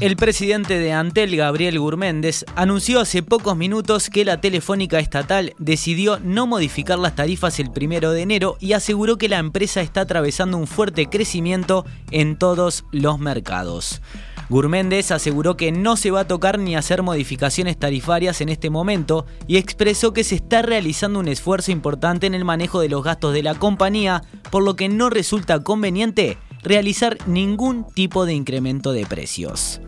El presidente de Antel, Gabriel Gurméndez, anunció hace pocos minutos que la telefónica estatal decidió no modificar las tarifas el primero de enero y aseguró que la empresa está atravesando un fuerte crecimiento en todos los mercados. Gurméndez aseguró que no se va a tocar ni hacer modificaciones tarifarias en este momento y expresó que se está realizando un esfuerzo importante en el manejo de los gastos de la compañía, por lo que no resulta conveniente realizar ningún tipo de incremento de precios.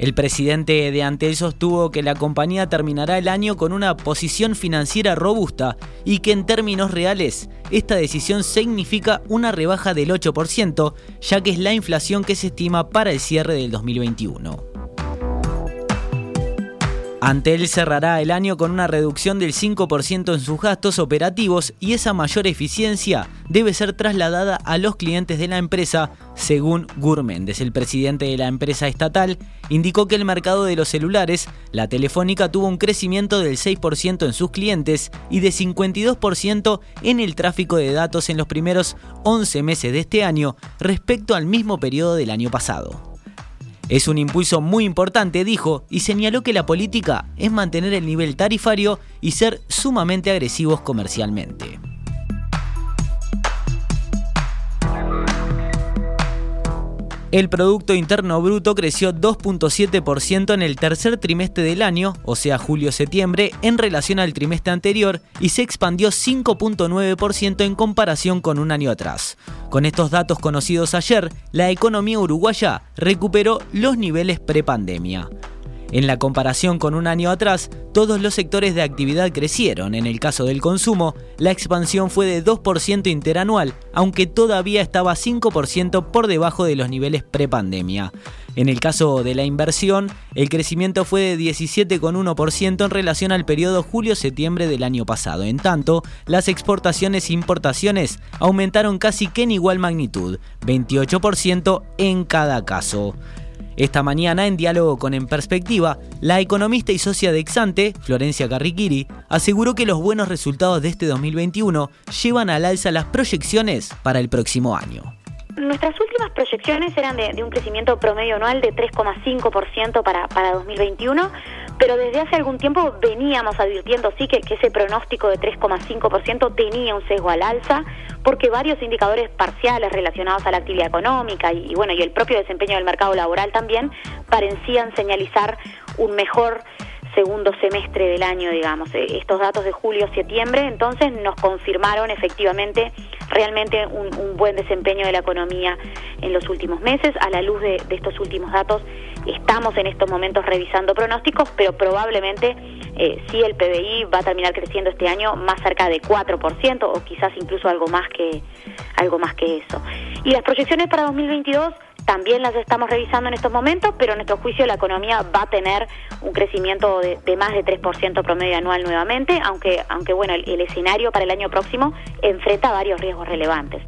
El presidente de Antel sostuvo que la compañía terminará el año con una posición financiera robusta y que en términos reales esta decisión significa una rebaja del 8%, ya que es la inflación que se estima para el cierre del 2021. Antel cerrará el año con una reducción del 5% en sus gastos operativos y esa mayor eficiencia debe ser trasladada a los clientes de la empresa, según Gurméndez, el presidente de la empresa estatal, indicó que el mercado de los celulares, la telefónica tuvo un crecimiento del 6% en sus clientes y de 52% en el tráfico de datos en los primeros 11 meses de este año respecto al mismo periodo del año pasado. Es un impulso muy importante, dijo, y señaló que la política es mantener el nivel tarifario y ser sumamente agresivos comercialmente. El Producto Interno Bruto creció 2.7% en el tercer trimestre del año, o sea julio-septiembre, en relación al trimestre anterior y se expandió 5.9% en comparación con un año atrás. Con estos datos conocidos ayer, la economía uruguaya recuperó los niveles prepandemia. En la comparación con un año atrás, todos los sectores de actividad crecieron. En el caso del consumo, la expansión fue de 2% interanual, aunque todavía estaba 5% por debajo de los niveles prepandemia. En el caso de la inversión, el crecimiento fue de 17,1% en relación al periodo julio-septiembre del año pasado. En tanto, las exportaciones e importaciones aumentaron casi que en igual magnitud, 28% en cada caso. Esta mañana, en diálogo con En Perspectiva, la economista y socia de Exante, Florencia Carriquiri, aseguró que los buenos resultados de este 2021 llevan al alza las proyecciones para el próximo año. Nuestras últimas proyecciones eran de, un crecimiento promedio anual de 3,5% para, para 2021, pero desde hace algún tiempo veníamos advirtiendo sí que, ese pronóstico de 3,5% tenía un sesgo al alza, porque varios indicadores parciales relacionados a la actividad económica y, bueno y el propio desempeño del mercado laboral también parecían señalizar un mejor segundo semestre del año, digamos. Eh, estos datos de julio-septiembre entonces nos confirmaron efectivamente realmente un, buen desempeño de la economía en los últimos meses. A la luz de, estos últimos datos estamos en estos momentos revisando pronósticos, pero probablemente eh, sí el PBI va a terminar creciendo este año más cerca de 4% o quizás incluso algo más que algo más que eso. Y las proyecciones para 2022 también las estamos revisando en estos momentos, pero en nuestro juicio la economía va a tener un crecimiento de, más de 3% promedio anual nuevamente, aunque, aunque bueno, el, escenario para el año próximo enfrenta varios riesgos relevantes.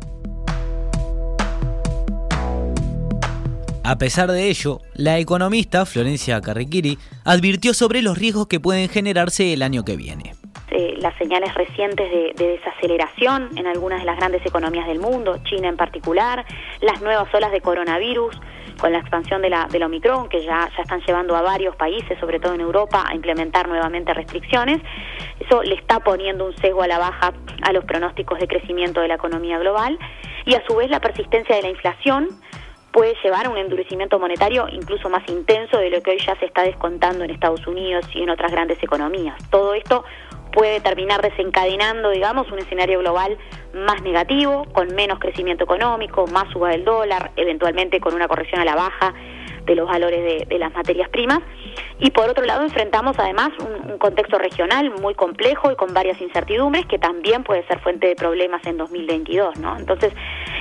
A pesar de ello, la economista Florencia Carriquiri advirtió sobre los riesgos que pueden generarse el año que viene. Eh, las señales recientes de, desaceleración en algunas de las grandes economías del mundo, China en particular, las nuevas olas de coronavirus con la expansión de la, del Omicron, que ya, ya están llevando a varios países, sobre todo en Europa, a implementar nuevamente restricciones. Eso le está poniendo un sesgo a la baja a los pronósticos de crecimiento de la economía global y a su vez la persistencia de la inflación puede llevar a un endurecimiento monetario incluso más intenso de lo que hoy ya se está descontando en Estados Unidos y en otras grandes economías. Todo esto puede terminar desencadenando, digamos, un escenario global más negativo, con menos crecimiento económico, más suba del dólar, eventualmente con una corrección a la baja de los valores de, las materias primas. Y por otro lado, enfrentamos además un, contexto regional muy complejo y con varias incertidumbres que también puede ser fuente de problemas en 2022, ¿no? Entonces,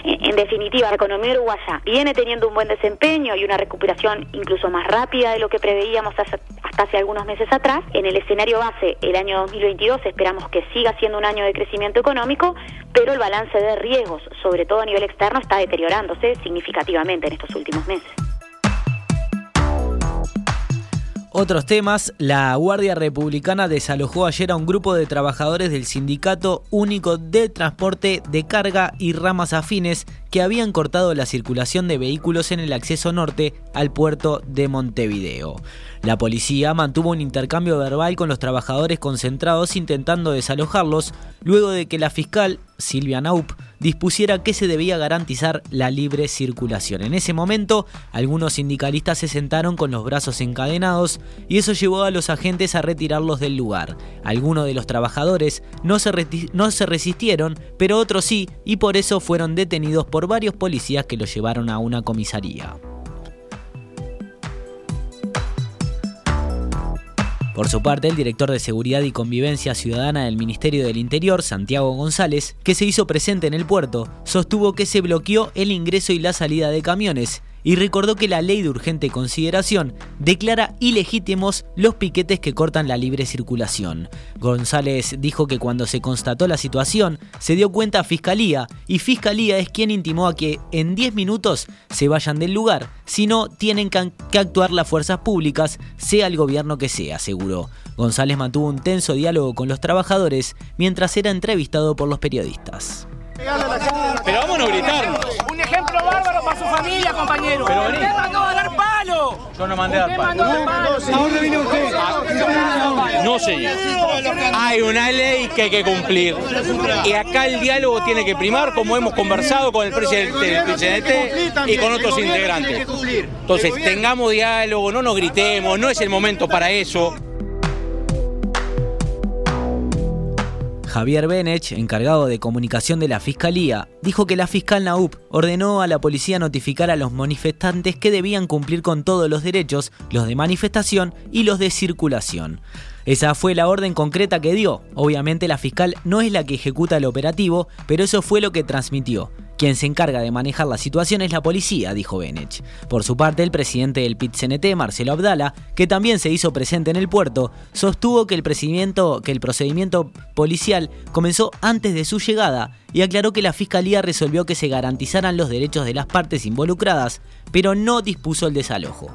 en, definitiva, la economía uruguaya viene teniendo un buen desempeño y una recuperación incluso más rápida de lo que preveíamos hasta hace algunos meses atrás. En el escenario base, el año 2022, esperamos que siga siendo un año de crecimiento económico, pero el balance de riesgos, sobre todo a nivel externo, está deteriorándose significativamente en estos últimos meses. Otros temas, la Guardia Republicana desalojó ayer a un grupo de trabajadores del Sindicato Único de Transporte de Carga y Ramas Afines que habían cortado la circulación de vehículos en el acceso norte al puerto de Montevideo. La policía mantuvo un intercambio verbal con los trabajadores concentrados intentando desalojarlos luego de que la fiscal Silvia Naup dispusiera que se debía garantizar la libre circulación. En ese momento, algunos sindicalistas se sentaron con los brazos encadenados y eso llevó a los agentes a retirarlos del lugar. Algunos de los trabajadores no se, no se resistieron, pero otros sí, y por eso fueron detenidos por varios policías que los llevaron a una comisaría. Por su parte, el director de Seguridad y Convivencia Ciudadana del Ministerio del Interior, Santiago González, que se hizo presente en el puerto, sostuvo que se bloqueó el ingreso y la salida de camiones y recordó que la ley de urgente consideración declara ilegítimos los piquetes que cortan la libre circulación. González dijo que cuando se constató la situación se dio cuenta a Fiscalía y Fiscalía es quien intimó a que en 10 minutos se vayan del lugar, si no tienen que actuar las fuerzas públicas, sea el gobierno que sea, aseguró. González mantuvo un tenso diálogo con los trabajadores mientras era entrevistado por los periodistas. Pero vámonos a gritar. Bárbaro para su familia, compañero. Pero usted mandó a dar palo. Yo no mandé a dar palo. ¿A dónde vino usted? No, señor. Hay una ley que hay que cumplir. Y acá el diálogo tiene que primar, como hemos conversado con el presidente del presidente y con otros integrantes. Entonces, tengamos diálogo, no nos gritemos, no es el momento para eso. Javier Benech, encargado de comunicación de la Fiscalía, dijo que la fiscal Naup ordenó a la policía notificar a los manifestantes que debían cumplir con todos los derechos, los de manifestación y los de circulación. Esa fue la orden concreta que dio. Obviamente la fiscal no es la que ejecuta el operativo, pero eso fue lo que transmitió. Quien se encarga de manejar la situación es la policía, dijo Benech. Por su parte, el presidente del PIT-CNT, Marcelo Abdala, que también se hizo presente en el puerto, sostuvo que el, procedimiento, que el procedimiento policial comenzó antes de su llegada y aclaró que la fiscalía resolvió que se garantizaran los derechos de las partes involucradas, pero no dispuso el desalojo.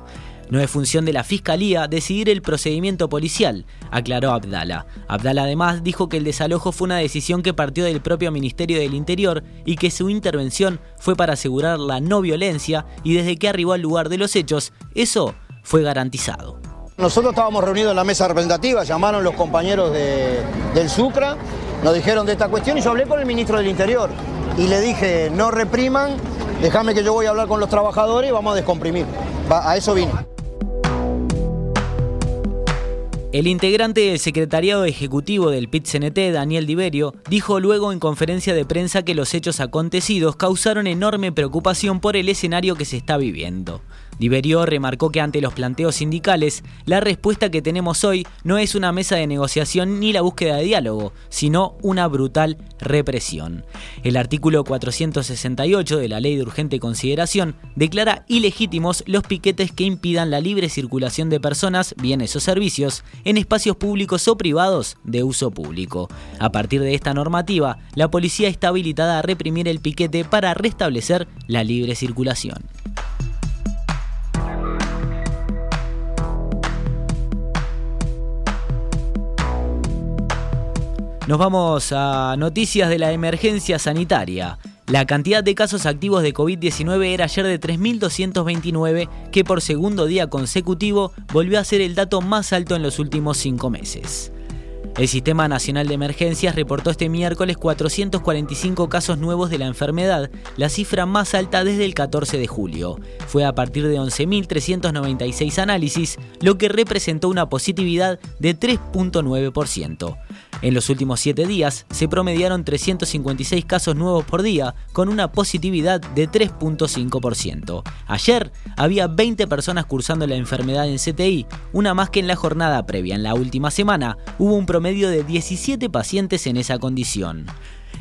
No es función de la Fiscalía decidir el procedimiento policial, aclaró Abdala. Abdala además dijo que el desalojo fue una decisión que partió del propio Ministerio del Interior y que su intervención fue para asegurar la no violencia y desde que arribó al lugar de los hechos, eso fue garantizado. Nosotros estábamos reunidos en la mesa representativa, llamaron los compañeros del Sucra, nos dijeron de esta cuestión y yo hablé con el ministro del Interior y le dije, no repriman, déjame que yo voy a hablar con los trabajadores y vamos a descomprimir. a eso vine. El integrante del secretariado ejecutivo del PIT-CNT, Daniel Diverio, dijo luego en conferencia de prensa que los hechos acontecidos causaron enorme preocupación por el escenario que se está viviendo. Diverio remarcó que ante los planteos sindicales, la respuesta que tenemos hoy no es una mesa de negociación ni la búsqueda de diálogo, sino una brutal represión. El artículo 468 de la Ley de Urgente Consideración declara ilegítimos los piquetes que impidan la libre circulación de personas, bienes o servicios en espacios públicos o privados de uso público. A partir de esta normativa, la policía está habilitada a reprimir el piquete para restablecer la libre circulación. Nos vamos a noticias de la emergencia sanitaria. La cantidad de casos activos de COVID-19 era ayer de 3.229, que por segundo día consecutivo volvió a ser el dato más alto en los últimos cinco meses. El Sistema Nacional de Emergencias reportó este miércoles 445 casos nuevos de la enfermedad, la cifra más alta desde el 14 de julio. Fue a partir de 11.396 análisis, lo que representó una positividad de 3.9%. En los últimos 7 días se promediaron 356 casos nuevos por día, con una positividad de 3.5%. Ayer había 20 personas cursando la enfermedad en CTI, una más que en la jornada previa. En la última semana hubo un promedio de 17 pacientes en esa condición.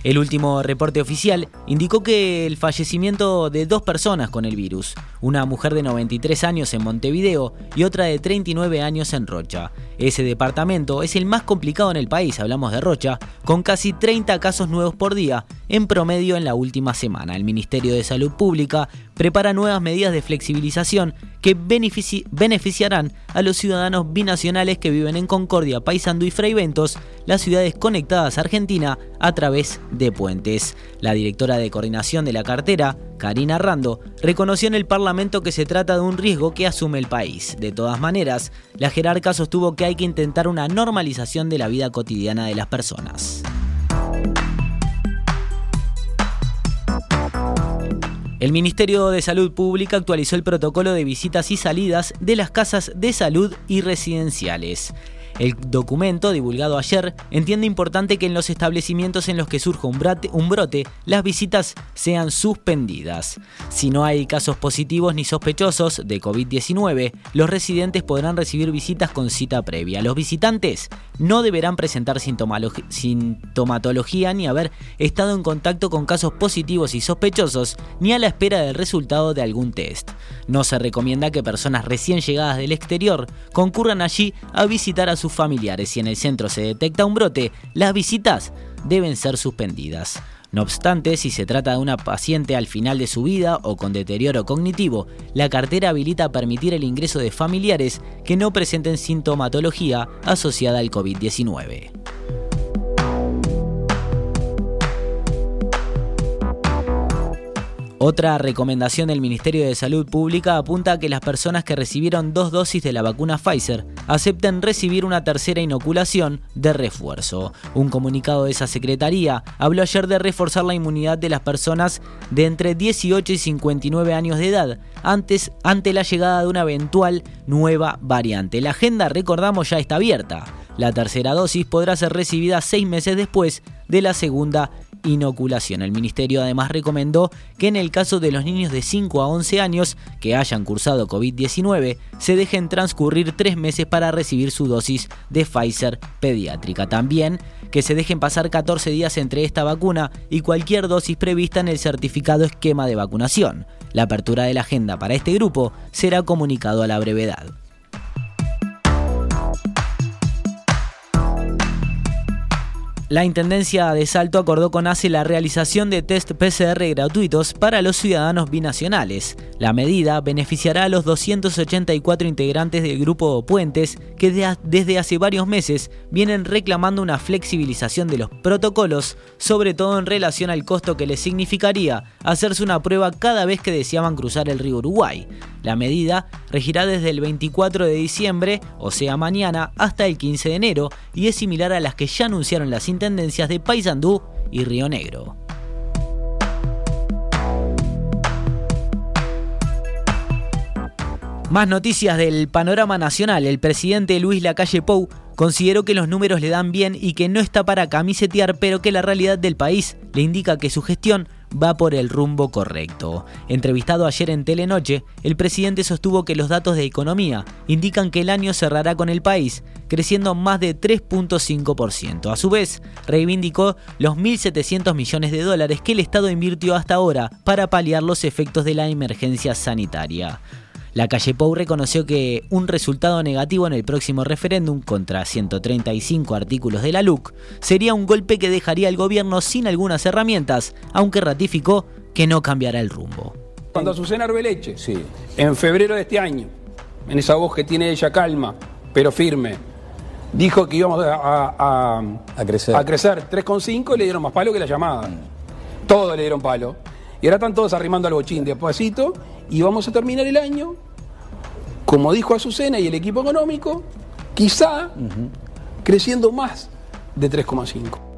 El último reporte oficial indicó que el fallecimiento de dos personas con el virus, una mujer de 93 años en Montevideo y otra de 39 años en Rocha. Ese departamento es el más complicado en el país, hablamos de Rocha, con casi 30 casos nuevos por día en promedio en la última semana. El Ministerio de Salud Pública prepara nuevas medidas de flexibilización que beneficiarán a los ciudadanos binacionales que viven en Concordia, Paysandú y Freiventos, las ciudades conectadas a Argentina a través de puentes. La directora de coordinación de la cartera, Karina Rando, reconoció en el Parlamento que se trata de un riesgo que asume el país. De todas maneras, la jerarca sostuvo que hay que intentar una normalización de la vida cotidiana de las personas. El Ministerio de Salud Pública actualizó el protocolo de visitas y salidas de las casas de salud y residenciales. El documento, divulgado ayer, entiende importante que en los establecimientos en los que surja un, brote, las visitas sean suspendidas. Si no hay casos positivos ni sospechosos de COVID-19, los residentes podrán recibir visitas con cita previa. Los visitantes no deberán presentar sintomatología ni haber estado en contacto con casos positivos y sospechosos, ni a la espera del resultado de algún test. No se recomienda que personas recién llegadas del exterior concurran allí a visitar a sus familiares. Si en el centro se detecta un brote, las visitas deben ser suspendidas. No obstante, si se trata de una paciente al final de su vida o con deterioro cognitivo, la cartera habilita permitir el ingreso de familiares que no presenten sintomatología asociada al COVID-19. Otra recomendación del Ministerio de Salud Pública apunta a que las personas que recibieron dos dosis de la vacuna Pfizer acepten recibir una tercera inoculación de refuerzo. Un comunicado de esa secretaría habló ayer de reforzar la inmunidad de las personas de entre 18 y 59 años de edad antes, ante la llegada de una eventual nueva variante. La agenda, recordamos, ya está abierta. La tercera dosis podrá ser recibida seis meses después de la segunda inoculación. El ministerio además recomendó que en el caso de los niños de 5 a 11 años que hayan cursado COVID-19 se dejen transcurrir tres meses para recibir su dosis de Pfizer pediátrica. También que se dejen pasar 14 días entre esta vacuna y cualquier dosis prevista en el certificado esquema de vacunación. La apertura de la agenda para este grupo será comunicado a la brevedad. La Intendencia de Salto acordó con ACE la realización de test PCR gratuitos para los ciudadanos binacionales. La medida beneficiará a los 284 integrantes del grupo Puentes que desde hace varios meses vienen reclamando una flexibilización de los protocolos, sobre todo en relación al costo que les significaría hacerse una prueba cada vez que deseaban cruzar el río Uruguay. La medida regirá desde el 24 de diciembre, o sea mañana, hasta el 15 de enero y es similar a las que ya anunciaron las intendencias de Paysandú y Río Negro. Más noticias del panorama nacional. El presidente Luis Lacalle Pou consideró que los números le dan bien y que no está para camisetear, pero que la realidad del país le indica que su gestión va por el rumbo correcto. Entrevistado ayer en Telenoche, el presidente sostuvo que los datos de economía indican que el año cerrará con el país creciendo más de 3.5%. A su vez, reivindicó los 1.700 millones de dólares que el Estado invirtió hasta ahora para paliar los efectos de la emergencia sanitaria. La calle Pou reconoció que un resultado negativo en el próximo referéndum contra 135 artículos de la LUC sería un golpe que dejaría al gobierno sin algunas herramientas, aunque ratificó que no cambiará el rumbo. Cuando Azucena Arbeleche, sí. en febrero de este año, en esa voz que tiene ella calma, pero firme, dijo que íbamos a, crecer. A crecer 3,5 y le dieron más palo que la llamada. Todos le dieron palo. Y ahora están todos arrimando al bochín despacito y vamos a terminar el año, como dijo Azucena y el equipo económico, quizá creciendo más de 3,5.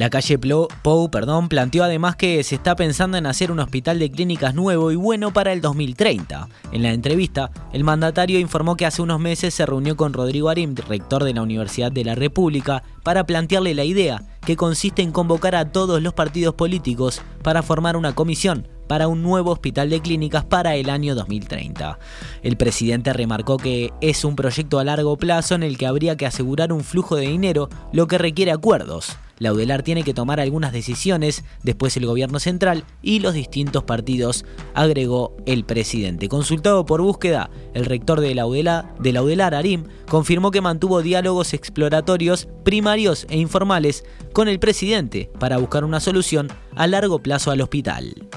La calle Pou perdón, planteó además que se está pensando en hacer un hospital de clínicas nuevo y bueno para el 2030. En la entrevista, el mandatario informó que hace unos meses se reunió con Rodrigo Arim, rector de la Universidad de la República, para plantearle la idea, que consiste en convocar a todos los partidos políticos para formar una comisión para un nuevo hospital de clínicas para el año 2030. El presidente remarcó que es un proyecto a largo plazo en el que habría que asegurar un flujo de dinero, lo que requiere acuerdos. La UDELAR tiene que tomar algunas decisiones, después el gobierno central y los distintos partidos, agregó el presidente. Consultado por búsqueda, el rector de la UDELAR, de Arim, confirmó que mantuvo diálogos exploratorios primarios e informales con el presidente para buscar una solución a largo plazo al hospital.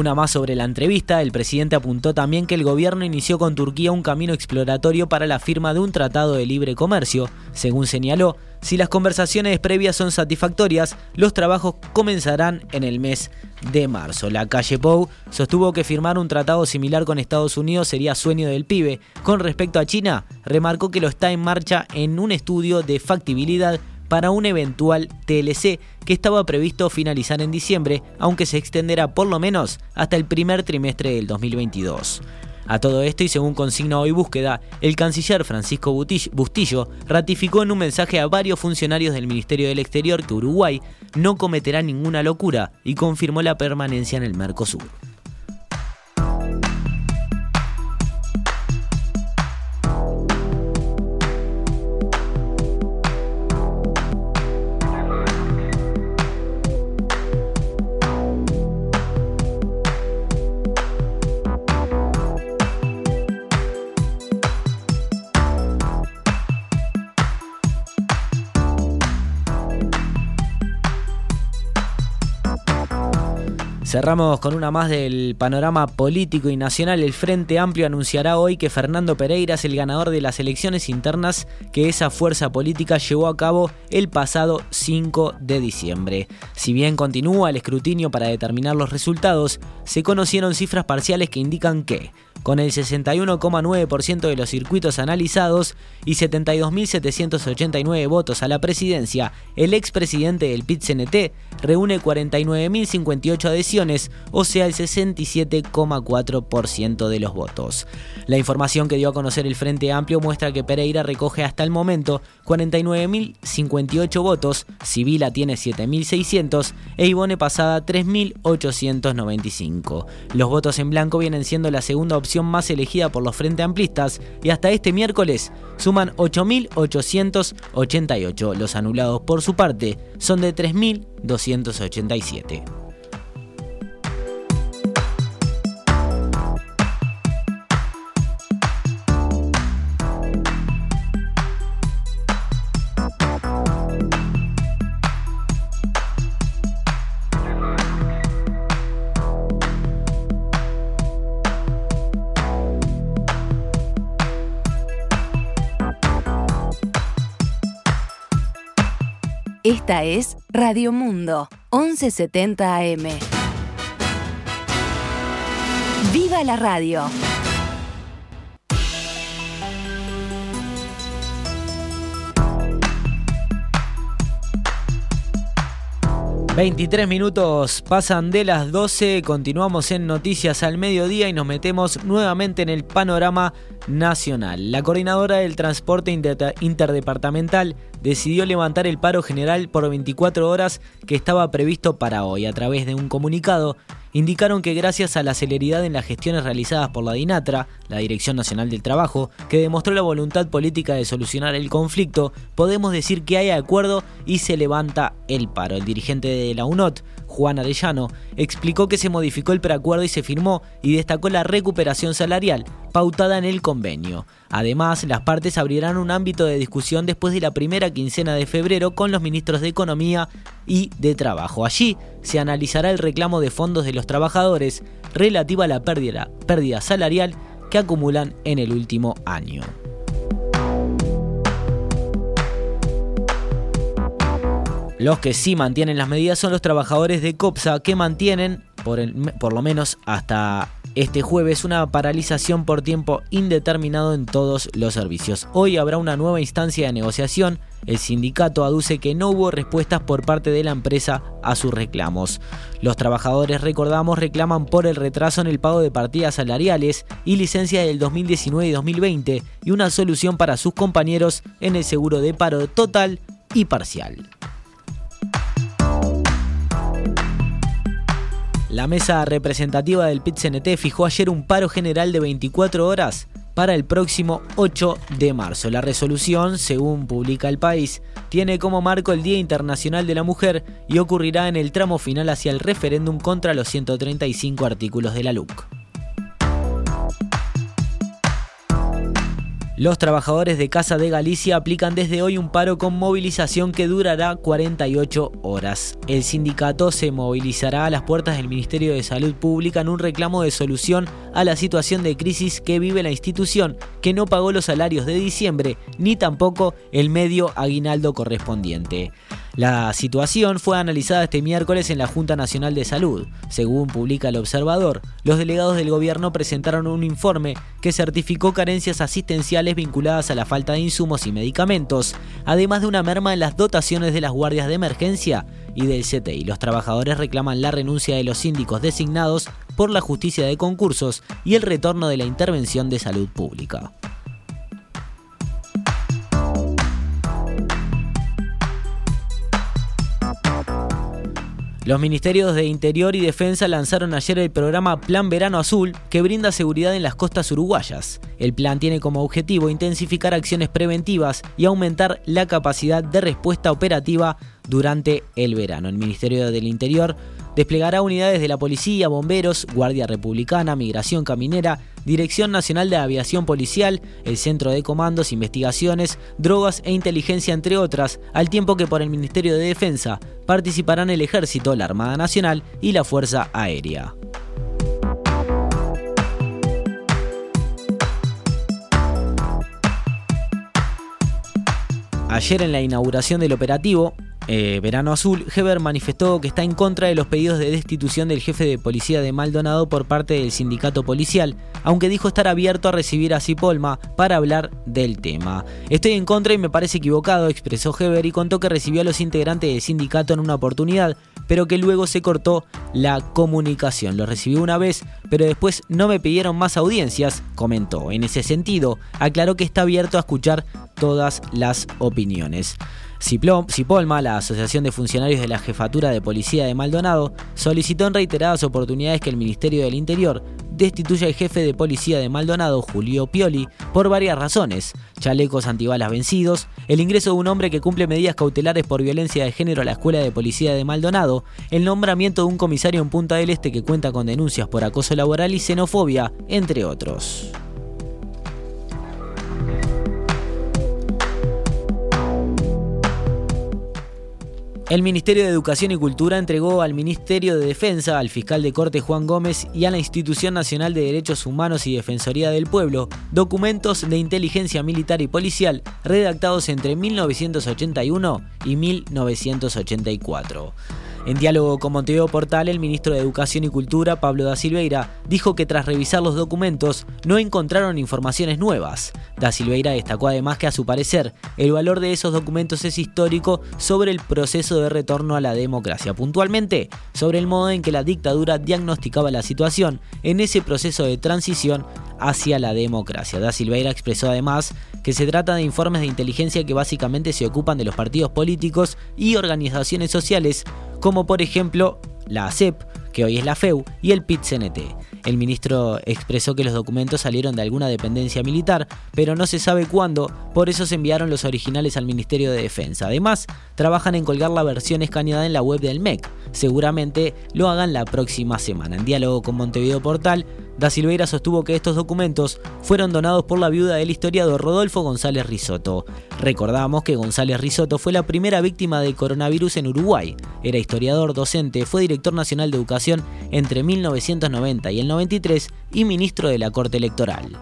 Una más sobre la entrevista, el presidente apuntó también que el gobierno inició con Turquía un camino exploratorio para la firma de un tratado de libre comercio. Según señaló, si las conversaciones previas son satisfactorias, los trabajos comenzarán en el mes de marzo. La calle Pou sostuvo que firmar un tratado similar con Estados Unidos sería sueño del pibe. Con respecto a China, remarcó que lo está en marcha en un estudio de factibilidad para un eventual TLC que estaba previsto finalizar en diciembre, aunque se extenderá por lo menos hasta el primer trimestre del 2022. A todo esto y según consigna hoy búsqueda, el canciller Francisco Bustillo ratificó en un mensaje a varios funcionarios del Ministerio del Exterior que Uruguay no cometerá ninguna locura y confirmó la permanencia en el Mercosur. Cerramos con una más del panorama político y nacional. El Frente Amplio anunciará hoy que Fernando Pereira es el ganador de las elecciones internas que esa fuerza política llevó a cabo el pasado 5 de diciembre. Si bien continúa el escrutinio para determinar los resultados, se conocieron cifras parciales que indican que con el 61,9% de los circuitos analizados y 72.789 votos a la presidencia, el expresidente del PIT-CNT reúne 49.058 adhesiones, o sea el 67,4% de los votos. La información que dio a conocer el Frente Amplio muestra que Pereira recoge hasta el momento 49.058 votos, Sibila tiene 7.600 e Ivone Pasada 3.895. Los votos en blanco vienen siendo la segunda opción más elegida por los Frente Amplistas y hasta este miércoles suman 8.888. Los anulados por su parte son de 3.287. Esta es Radio Mundo, 1170 AM. ¡Viva la radio! 23 minutos pasan de las 12, continuamos en Noticias al Mediodía y nos metemos nuevamente en el panorama nacional. La coordinadora del transporte interdepartamental decidió levantar el paro general por 24 horas que estaba previsto para hoy. A través de un comunicado, indicaron que gracias a la celeridad en las gestiones realizadas por la DINATRA, la Dirección Nacional del Trabajo, que demostró la voluntad política de solucionar el conflicto, podemos decir que hay acuerdo y se levanta el paro. El dirigente de la UNOT, Juan Arellano, explicó que se modificó el preacuerdo y se firmó y destacó la recuperación salarial pautada en el convenio. Además, las partes abrirán un ámbito de discusión después de la primera quincena de febrero con los ministros de Economía y de Trabajo. Allí se analizará el reclamo de fondos de los trabajadores relativa a la pérdida, pérdida salarial que acumulan en el último año. Los que sí mantienen las medidas son los trabajadores de COPSA que mantienen, por, por lo menos hasta este jueves, una paralización por tiempo indeterminado en todos los servicios. Hoy habrá una nueva instancia de negociación. El sindicato aduce que no hubo respuestas por parte de la empresa a sus reclamos. Los trabajadores, recordamos, reclaman por el retraso en el pago de partidas salariales y licencias del 2019 y 2020 y una solución para sus compañeros en el seguro de paro total y parcial. La mesa representativa del PIT-CNT fijó ayer un paro general de 24 horas para el próximo 8 de marzo. La resolución, según publica el país, tiene como marco el Día Internacional de la Mujer y ocurrirá en el tramo final hacia el referéndum contra los 135 artículos de la LUC. Los trabajadores de Casa de Galicia aplican desde hoy un paro con movilización que durará 48 horas. El sindicato se movilizará a las puertas del Ministerio de Salud Pública en un reclamo de solución a la situación de crisis que vive la institución, que no pagó los salarios de diciembre ni tampoco el medio aguinaldo correspondiente. La situación fue analizada este miércoles en la Junta Nacional de Salud. Según publica el observador, los delegados del gobierno presentaron un informe que certificó carencias asistenciales vinculadas a la falta de insumos y medicamentos, además de una merma en las dotaciones de las guardias de emergencia y del CTI. Los trabajadores reclaman la renuncia de los síndicos designados por la justicia de concursos y el retorno de la intervención de salud pública. Los ministerios de Interior y Defensa lanzaron ayer el programa Plan Verano Azul, que brinda seguridad en las costas uruguayas. El plan tiene como objetivo intensificar acciones preventivas y aumentar la capacidad de respuesta operativa durante el verano. El Ministerio del Interior desplegará unidades de la policía, bomberos, Guardia Republicana, Migración Caminera, Dirección Nacional de Aviación Policial, el Centro de Comandos, Investigaciones, Drogas e Inteligencia, entre otras, al tiempo que por el Ministerio de Defensa participarán el Ejército, la Armada Nacional y la Fuerza Aérea. Ayer en la inauguración del operativo, eh, Verano Azul, Heber manifestó que está en contra de los pedidos de destitución del jefe de policía de Maldonado por parte del sindicato policial, aunque dijo estar abierto a recibir a Cipolma para hablar del tema. Estoy en contra y me parece equivocado, expresó Heber y contó que recibió a los integrantes del sindicato en una oportunidad, pero que luego se cortó la comunicación. Lo recibió una vez, pero después no me pidieron más audiencias, comentó. En ese sentido, aclaró que está abierto a escuchar todas las opiniones. Cipolma, la Asociación de Funcionarios de la Jefatura de Policía de Maldonado, solicitó en reiteradas oportunidades que el Ministerio del Interior destituya al jefe de policía de Maldonado, Julio Pioli, por varias razones. Chalecos antibalas vencidos, el ingreso de un hombre que cumple medidas cautelares por violencia de género a la Escuela de Policía de Maldonado, el nombramiento de un comisario en Punta del Este que cuenta con denuncias por acoso laboral y xenofobia, entre otros. El Ministerio de Educación y Cultura entregó al Ministerio de Defensa, al fiscal de corte Juan Gómez y a la Institución Nacional de Derechos Humanos y Defensoría del Pueblo documentos de inteligencia militar y policial redactados entre 1981 y 1984. En diálogo con Montevideo Portal, el ministro de Educación y Cultura, Pablo da Silveira, dijo que tras revisar los documentos no encontraron informaciones nuevas. Da Silveira destacó además que a su parecer el valor de esos documentos es histórico sobre el proceso de retorno a la democracia, puntualmente sobre el modo en que la dictadura diagnosticaba la situación en ese proceso de transición hacia la democracia. Da Silveira expresó además que se trata de informes de inteligencia que básicamente se ocupan de los partidos políticos y organizaciones sociales, como por ejemplo la ACEP, que hoy es la FEU, y el PIT-CNT. El ministro expresó que los documentos salieron de alguna dependencia militar, pero no se sabe cuándo, por eso se enviaron los originales al Ministerio de Defensa. Además, trabajan en colgar la versión escaneada en la web del MEC. Seguramente lo hagan la próxima semana. En diálogo con Montevideo Portal, Da Silveira sostuvo que estos documentos fueron donados por la viuda del historiador Rodolfo González Risotto. Recordamos que González Risotto fue la primera víctima del coronavirus en Uruguay. Era historiador, docente, fue director nacional de educación entre 1990 y el 93 y ministro de la Corte Electoral.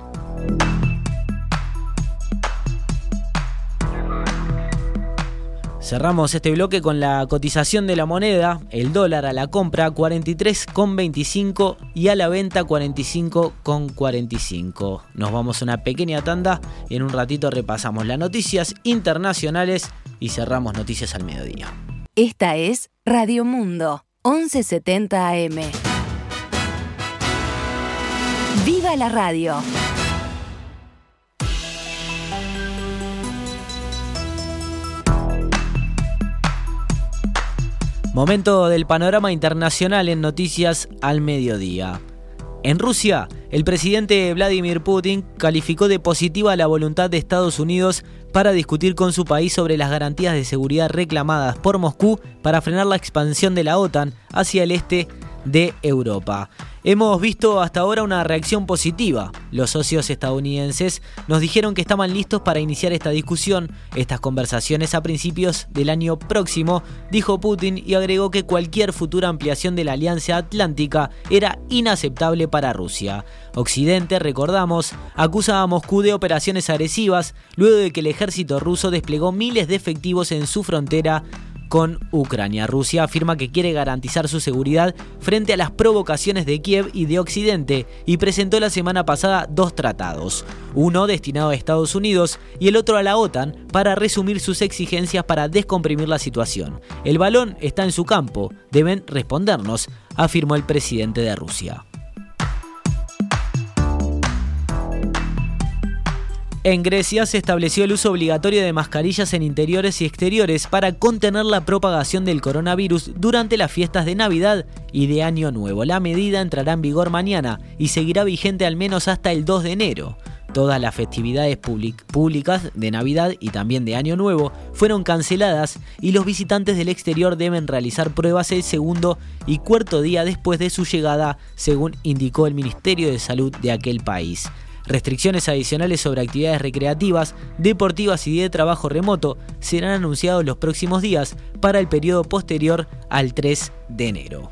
Cerramos este bloque con la cotización de la moneda, el dólar a la compra 43,25 y a la venta 45,45. Nos vamos a una pequeña tanda y en un ratito repasamos las noticias internacionales y cerramos noticias al mediodía. Esta es Radio Mundo, 1170 AM. ¡Viva la radio! Momento del panorama internacional en noticias al mediodía. En Rusia, El presidente Vladimir Putin calificó de positiva la voluntad de Estados Unidos para discutir con su país sobre las garantías de seguridad reclamadas por Moscú para frenar la expansión de la OTAN hacia el este de Europa. Hemos visto hasta ahora una reacción positiva. Los socios estadounidenses nos dijeron que estaban listos para iniciar esta discusión, estas conversaciones a principios del año próximo, dijo Putin y agregó que cualquier futura ampliación de la Alianza Atlántica era inaceptable para Rusia. Occidente, recordamos, acusa a Moscú de operaciones agresivas luego de que el ejército ruso desplegó miles de efectivos en su frontera con Ucrania. Rusia afirma que quiere garantizar su seguridad frente a las provocaciones de Kiev y de Occidente y presentó la semana pasada dos tratados, uno destinado a Estados Unidos y el otro a la OTAN para resumir sus exigencias para descomprimir la situación. El balón está en su campo, deben respondernos, afirmó el presidente de Rusia. En Grecia se estableció el uso obligatorio de mascarillas en interiores y exteriores para contener la propagación del coronavirus durante las fiestas de Navidad y de Año Nuevo. La medida entrará en vigor mañana y seguirá vigente al menos hasta el 2 de enero. Todas las festividades públicas de Navidad y también de Año Nuevo fueron canceladas y los visitantes del exterior deben realizar pruebas el segundo y cuarto día después de su llegada, según indicó el Ministerio de Salud de aquel país. Restricciones adicionales sobre actividades recreativas, deportivas y de trabajo remoto serán anunciados los próximos días para el periodo posterior al 3 de enero.